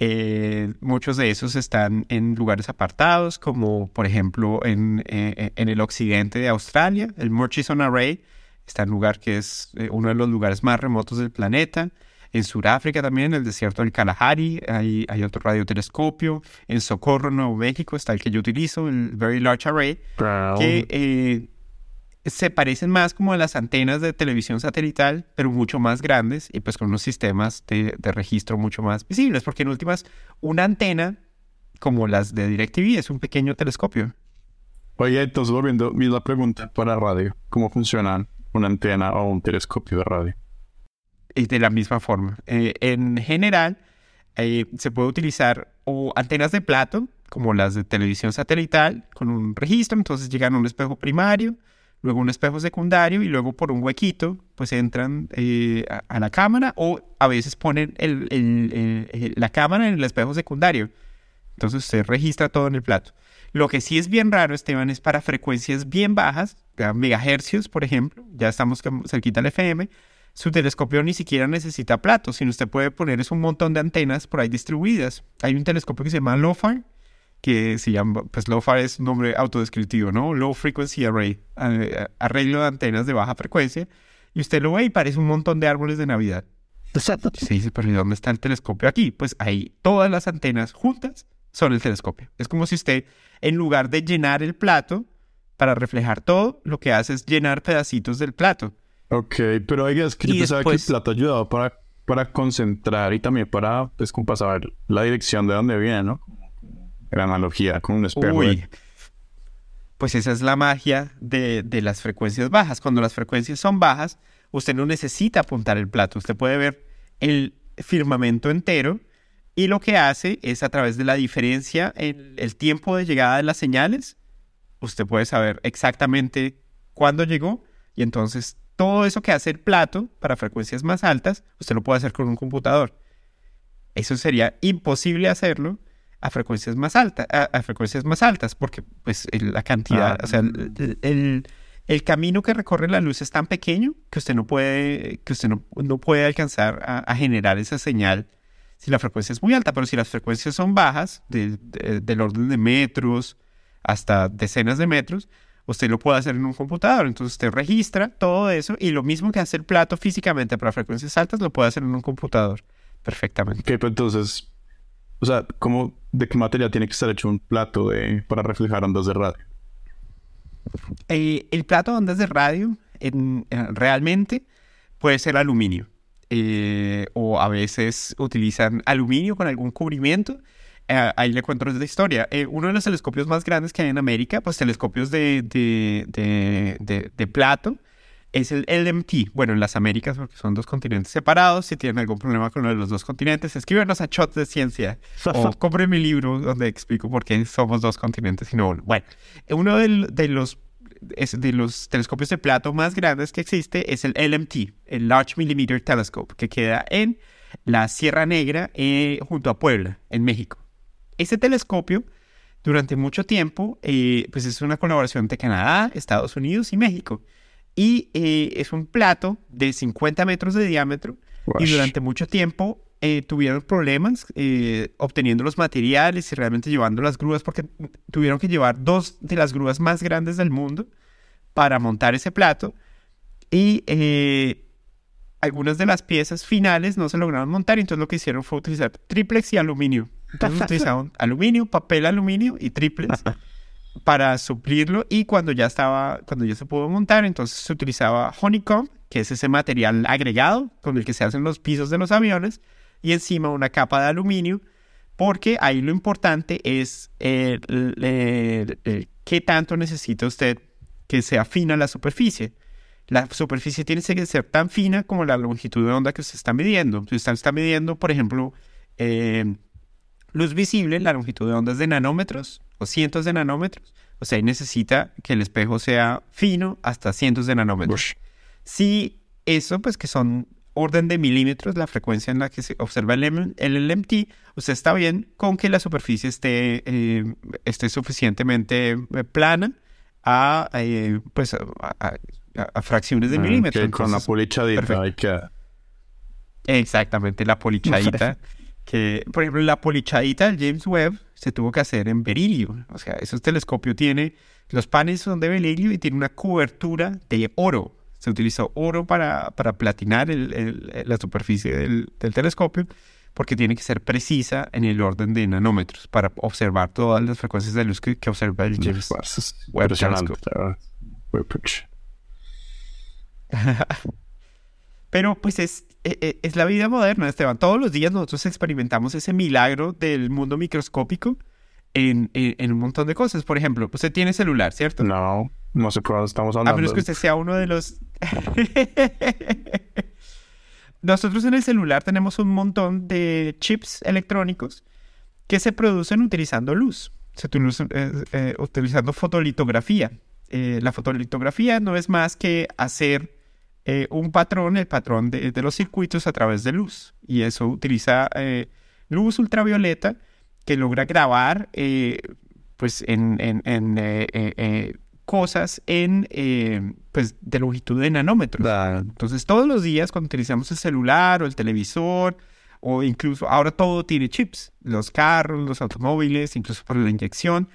Eh, muchos de esos están en lugares apartados, como por ejemplo en, eh, en el occidente de Australia, el Murchison Array está en un lugar que es eh, uno de los lugares más remotos del planeta. En Sudáfrica también, en el desierto del Kalahari, hay, hay otro radiotelescopio. En Socorro, Nuevo México, está el que yo utilizo, el Very Large Array, Brown. que eh, se parecen más como a las antenas de televisión satelital, pero mucho más grandes y pues con unos sistemas de, de registro mucho más visibles, porque en últimas, una antena como las de DirecTV es un pequeño telescopio. Oye, entonces volviendo, misma pregunta para radio. ¿Cómo funcionan una antena o un telescopio de radio? y de la misma forma. Eh, en general, eh, se puede utilizar o antenas de plato, como las de televisión satelital, con un registro, entonces llegan a un espejo primario, luego un espejo secundario y luego por un huequito, pues entran eh, a, a la cámara o a veces ponen el- el- la cámara en el espejo secundario. Entonces usted registra todo en el plato. Lo que sí es bien raro, Esteban, es para frecuencias bien bajas, megahercios, por ejemplo, ya estamos cerquita del FM, su telescopio ni siquiera necesita plato, sino usted puede poner es un montón de antenas por ahí distribuidas. Hay un telescopio que se llama LOFAR, que se llama, pues LOFAR es un nombre autodescriptivo, ¿no? Low Frequency Array, arreglo de antenas de baja frecuencia, y usted lo ve y parece un montón de árboles de Navidad. Se dice, pero ¿y dónde está el telescopio aquí? Pues ahí todas las antenas juntas son el telescopio. Es como si usted, en lugar de llenar el plato para reflejar todo, lo que hace es llenar pedacitos del plato. Ok, pero oiga, es que yo Y pensaba después- que el plato ayudaba para, para concentrar y también para, pues, como para saber la dirección de dónde viene, ¿no? La analogía con un espejo. Pues esa es la magia de, de las frecuencias bajas. Cuando las frecuencias son bajas, usted no necesita apuntar el plato. Usted puede ver el firmamento entero y lo que hace es a través de la diferencia en el tiempo de llegada de las señales, usted puede saber exactamente cuándo llegó y entonces todo eso que hace el plato para frecuencias más altas, usted lo puede hacer con un computador. Eso sería imposible hacerlo a frecuencias más altas, a, a frecuencias más altas, porque pues el- la cantidad, Ah. o sea, el, el- el camino que recorre la luz es tan pequeño que usted no puede, que usted no, no puede alcanzar a, a generar esa señal si la frecuencia es muy alta, pero si las frecuencias son bajas, de- de- del orden de metros hasta decenas de metros, usted lo puede hacer en un computador. Entonces usted registra todo eso y lo mismo que hace el plato físicamente para frecuencias altas, lo puede hacer en un computador perfectamente. Ok, pues entonces, o sea, ¿cómo, ¿de qué material tiene que estar hecho un plato de, para reflejar ondas de radio? Eh, el plato de ondas de radio en- eh, realmente puede ser aluminio. Eh, o a veces utilizan aluminio con algún cubrimiento. Ahí le cuento la historia. Uno de los telescopios más grandes que hay en América, pues telescopios de, de, de- de plato, es el LMT. Bueno, en las Américas, porque son dos continentes separados. Si tienen algún problema con uno de los dos continentes, escríbanos a Shots de Ciencia <laughs> o compren mi libro donde explico por qué somos dos continentes y no uno. Bueno, uno de, los de los telescopios de plato más grandes que existe es el LMT, el Large Millimeter Telescope, que queda en la Sierra Negra eh, junto a Puebla, en México. Ese telescopio, durante mucho tiempo, eh, pues es una colaboración de Canadá, Estados Unidos y México. Y eh, es un plato de 50 metros de diámetro y durante mucho tiempo eh, tuvieron problemas eh, obteniendo los materiales y realmente llevando las grúas porque tuvieron que llevar dos de las grúas más grandes del mundo para montar ese plato. Y algunas de las piezas finales no se lograron montar y entonces lo que hicieron fue utilizar triplex y aluminio. Entonces <laughs> utilizaron aluminio, papel aluminio y triplex <laughs> para suplirlo y cuando ya estaba, cuando ya se pudo montar, entonces se utilizaba honeycomb, que es ese material agregado con el que se hacen los pisos de los aviones y encima una capa de aluminio, porque ahí lo importante es qué tanto necesita usted que sea fina la superficie. La superficie tiene que ser tan fina como la longitud de onda que se está midiendo. Si usted está midiendo, por ejemplo, eh, luz visible, la longitud de onda es de nanómetros, o cientos de nanómetros. O sea, ahí necesita que el espejo sea fino hasta cientos de nanómetros. Si eso, pues que son orden de milímetros, la frecuencia en la que se observa el, LMT, usted está bien con que la superficie esté, eh, esté suficientemente eh, plana a, eh, pues, a, fracciones de ah, milímetros. con la polichadita Exactamente, la polichadita. <laughs> que, por ejemplo, la polichadita del James Webb se tuvo que hacer en berilio. O sea, ese telescopio tiene, los paneles son de berilio y tiene una cobertura de oro. Se utilizó oro para, para platinar la superficie del, telescopio porque tiene que ser precisa en el orden de nanómetros para observar todas las frecuencias de luz que, observa el James Webb Telescope. <laughs> Pero pues es, es, la vida moderna, Esteban. Todos los días nosotros experimentamos ese milagro del mundo microscópico en, en, un montón de cosas. Por ejemplo, usted tiene celular, ¿cierto? No, no sé por dónde estamos hablando. A menos que usted sea uno de los... <laughs> nosotros en el celular tenemos un montón de chips electrónicos que se producen utilizando luz, se eh, eh, utilizando fotolitografía. Eh, la fotolitografía no es más que hacer eh, un patrón, el patrón de, los circuitos a través de luz. Y eso utiliza eh, luz ultravioleta que logra grabar eh, pues en, cosas en pues de longitud de nanómetros. Entonces todos los días cuando utilizamos el celular o el televisor o incluso ahora todo tiene chips, los carros, los automóviles, incluso por la inyección,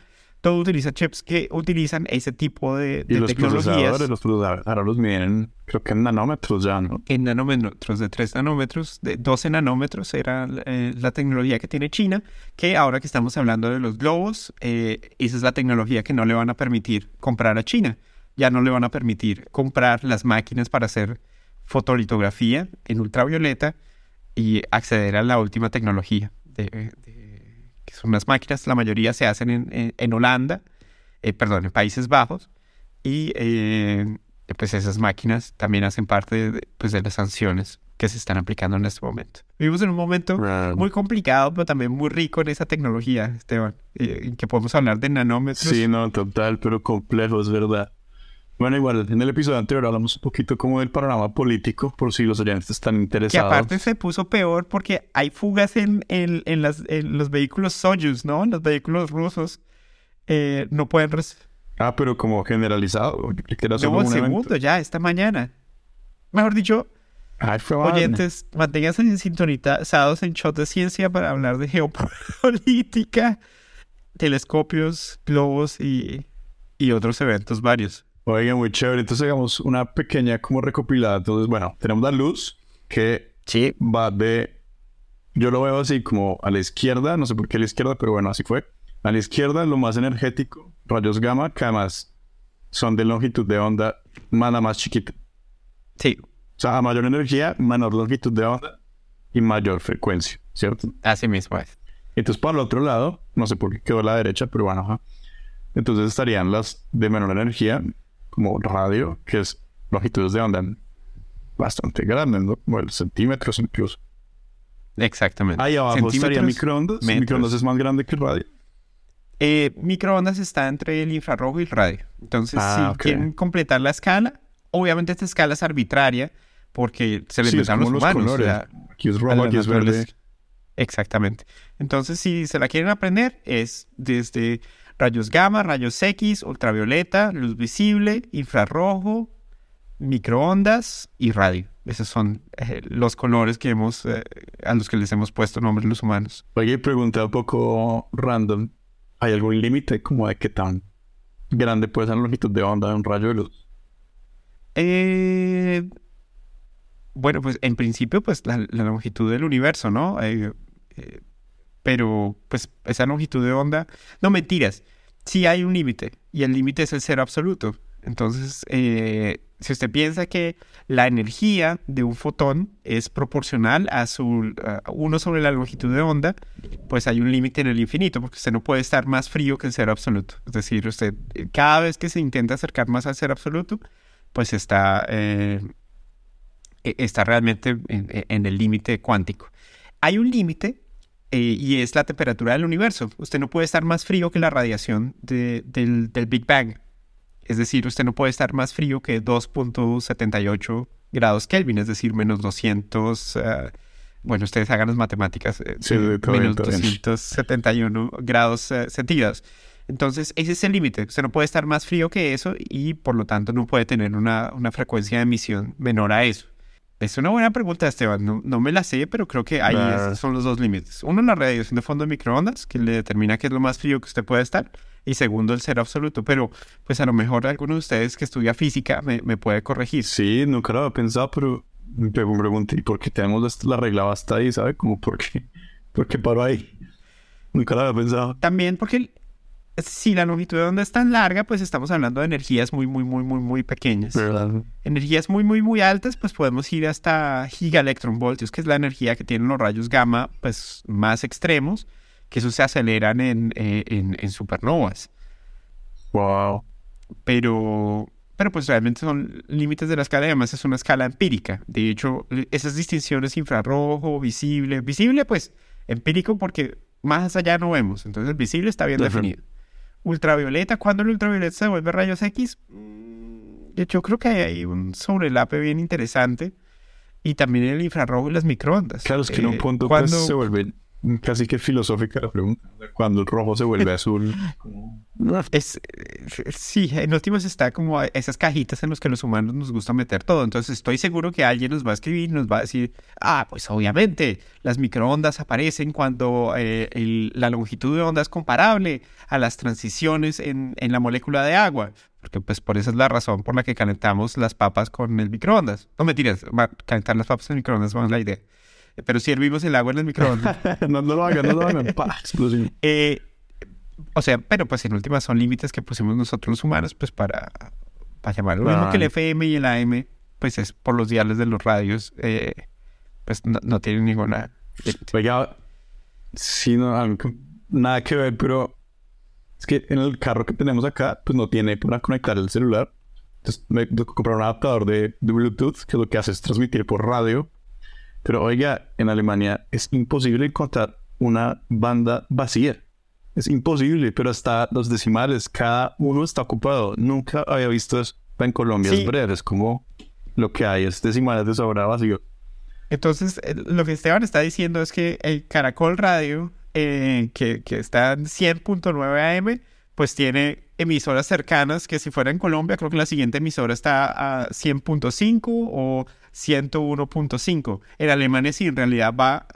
todo utiliza chips que utilizan ese tipo de, de y los tecnologías. los procesadores, ahora los miden, creo que en nanómetros ya, ¿no? En nanómetros, de 3 nanómetros, de 12 nanómetros era eh, la tecnología que tiene China, que ahora que estamos hablando de los globos, eh, esa es la tecnología que no le van a permitir comprar a China. Ya no le van a permitir comprar las máquinas para hacer fotolitografía en ultravioleta y acceder a la última tecnología de son unas máquinas, la mayoría se hacen en, en, Holanda, eh, perdón, en Países Bajos, y eh, pues esas máquinas también hacen parte de, pues, de las sanciones que se están aplicando en este momento. Vivimos en un momento muy complicado, pero también muy rico en esa tecnología, Esteban, eh, en que podemos hablar de nanómetros. Sí, no, total, pero complejo, es verdad. Bueno, igual, en el episodio anterior hablamos un poquito como del panorama político, por si los oyentes están interesados. Que aparte se puso peor porque hay fugas en, en, en, las, en los vehículos Soyuz, ¿no? Los vehículos rusos eh, no pueden... Ah, pero como generalizado. No, segundo, ya, esta mañana. Mejor dicho, Ay, oyentes, manténganse sintonizados en Shot de Ciencia para hablar de geopolítica, telescopios, globos y, y otros eventos varios. Oiga, muy chévere. Entonces hagamos una pequeña como recopilada. Entonces, bueno, tenemos la luz que sí. va de... Yo lo veo así como a la izquierda, no sé por qué a la izquierda, pero bueno, así fue. A la izquierda, lo más energético, rayos gamma, que además son de longitud de onda más, más chiquita. Sí. O sea, a mayor energía, menor longitud de onda y mayor frecuencia, ¿cierto? Así mismo es. Entonces, para el otro lado, no sé por qué quedó a la derecha, pero bueno, Entonces estarían las de menor energía, como radio, que es longitudes de onda bastante grandes, ¿no? Bueno, centímetros incluso. Exactamente. Ahí abajo estaría microondas. metros. Microondas es más grande que el radio. Eh, microondas está entre el infrarrojo y el radio. Entonces, Ah, si quieren completar la escala, obviamente esta escala es arbitraria porque se le Sí, como los los humanos. o colores. sea, Aquí es rojo, aquí es verde. Exactamente. Entonces, si se la quieren aprender, es desde rayos gamma, rayos X, ultravioleta, luz visible, infrarrojo, microondas y radio. Esos son eh, los colores que hemos, eh, a los que les hemos puesto nombres los humanos. Oye, pregunta un poco random. ¿Hay algún límite como de qué tan grande puede ser la longitud de onda de un rayo de luz? Eh, bueno, pues en principio, pues la, la longitud del universo, ¿no? Pero, pues esa longitud de onda, no mentiras, sí hay un límite y el límite es el cero absoluto. Entonces, eh, si usted piensa que la energía de un fotón es proporcional a su uno sobre la longitud de onda, pues hay un límite en el infinito, porque usted no puede estar más frío que el cero absoluto. Es decir, usted cada vez que se intenta acercar más al cero absoluto, pues está, eh, e- está realmente en, en el límite cuántico. Hay un límite eh, y es la temperatura del universo. Usted no puede estar más frío que la radiación de- del, del Big Bang. Es decir, usted no puede estar más frío que 2.78 grados Kelvin, es decir, menos 200... eh, bueno, ustedes hagan las matemáticas. eh, Sí, eh, menos todo bien. 271 grados eh, centígrados. Entonces, ese es el límite. Usted no puede estar más frío que eso y por lo tanto no puede tener una, una frecuencia de emisión menor a eso. Es una buena pregunta, Esteban. No, no me la sé, pero creo que ahí es- son los dos límites. Uno, la radiación de fondo de microondas, que le determina qué es lo más frío que usted puede estar. Y segundo, el cero absoluto. Pero, pues a lo mejor alguno de ustedes que estudia física me, me puede corregir. Sí, nunca lo había pensado, pero me pregunté, ¿y por qué tenemos la- la regla hasta ahí? ¿Sabe? Como, ¿por qué? ¿Por qué paro ahí? Nunca lo había pensado. También porque si la longitud de onda es tan larga, pues estamos hablando de energías muy, muy, muy, muy, muy pequeñas. ¿Verdad? energías muy, muy, muy altas, pues podemos ir hasta gigaelectronvoltios, que es la energía que tienen los rayos gamma, pues más extremos, que eso se aceleran en, eh, en, en supernovas. Wow. Pero, pero pues realmente son límites de la escala, y además es una escala empírica. De hecho, esas distinciones infrarrojo, visible, visible, pues empírico porque más allá no vemos, entonces el visible está bien Ujú. definido. Ultravioleta, ¿cuándo el ultravioleta se vuelve rayos X? Mm, Yo creo que hay un sobrelape bien interesante. Y también el infrarrojo y las microondas. Claro, es que en un Eh, punto cuando- pues, se vuelve casi que filosófica la pregunta. Cuando el rojo se vuelve <laughs> azul. Es, sí, en últimas está como esas cajitas en las que los humanos nos gusta meter todo. Entonces estoy seguro que alguien nos va a escribir nos va a decir, ah, pues obviamente las microondas aparecen cuando eh, el- la longitud de onda es comparable a las transiciones en, en la molécula de agua. Porque pues por esa es la razón por la que calentamos las papas con el microondas. No mentiras, calentar las papas en el microondas no es la idea. Pero si hervimos el agua en el microondas. <laughs> no, no lo hagan, no lo hagan. <laughs> ¡Pah! Explosión. Eh, o sea, pero pues en últimas son límites que pusimos nosotros los humanos, pues para, para llamar. Lo mismo que el. FM y el AM, pues es por los diales de los radios, eh, pues no, no tienen ninguna. Oiga, sí, no, nada que ver, pero es que en el carro que tenemos acá, pues no tiene para conectar el celular. Entonces me comprar un adaptador de, de Bluetooth que lo que hace es transmitir por radio. Pero oiga, en Alemania es imposible encontrar una banda vacía. Es imposible, pero hasta los decimales, cada uno está ocupado. Nunca había visto eso en Colombia. Sí. Es breve, es como lo que hay, es decimales de sobra vacío. Entonces, eh, lo que Esteban está diciendo es que el Caracol Radio, eh, que, que está en 100.9 AM, pues tiene emisoras cercanas que si fuera en Colombia, creo que la siguiente emisora está a 100.5 o 101.5. En Alemania sí, en realidad va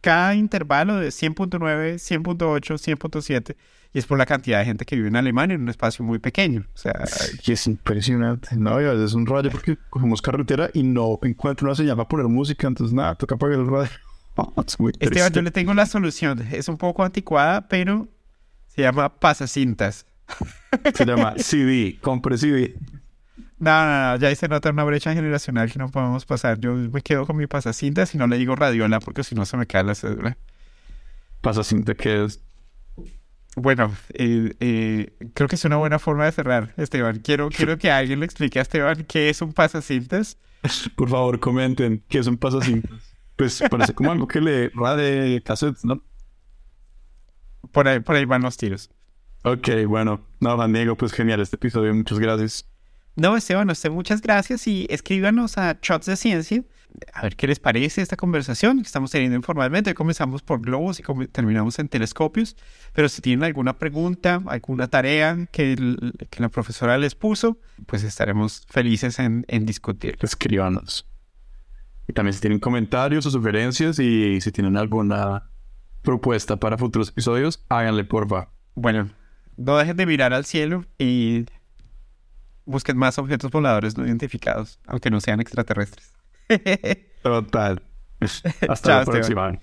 cada intervalo de 100.9, 100.8, 100.7 y es por la cantidad de gente que vive en Alemania en un espacio muy pequeño. O sea, Y es impresionante. No, y a veces es un radio porque cogemos carretera y no encuentro una señal para poner música. Entonces, nada, toca apagar el radio. <laughs> es muy Esteban, yo le tengo la solución. Es un poco anticuada, pero se llama pasacintas. Se llama CD. Compre CD. No, no, no, ya ahí se nota una brecha generacional que no podemos pasar. Yo me quedo con mi pasacintas y no le digo radiola porque si no se me cae la cédula. Pasa cinta que es. Bueno, eh, eh, creo que es una buena forma de cerrar, Esteban. Quiero, quiero que alguien le explique a Esteban qué es un pasacintas. <laughs> Por favor, comenten qué es un pasacintas. Pues parece como algo que le de cassettes, ¿no? Por ahí, por ahí van los tiros. Ok, bueno. No, Juan Diego, pues genial este episodio. Muchas gracias. No, Esteban, usted muchas gracias y escríbanos a Shots de Ciencia. A ver qué les parece esta conversación que estamos teniendo informalmente. comenzamos por globos y terminamos en telescopios. Pero si tienen alguna pregunta, alguna tarea que, la profesora les puso, pues estaremos felices en, en discutir. Escríbanos. Y también si tienen comentarios o sugerencias y si tienen alguna propuesta para futuros episodios, háganle porfa. Bueno, no dejen de mirar al cielo y busquen más objetos voladores no identificados, aunque no sean extraterrestres. <laughs> Total. <laughs> Hasta la próxima.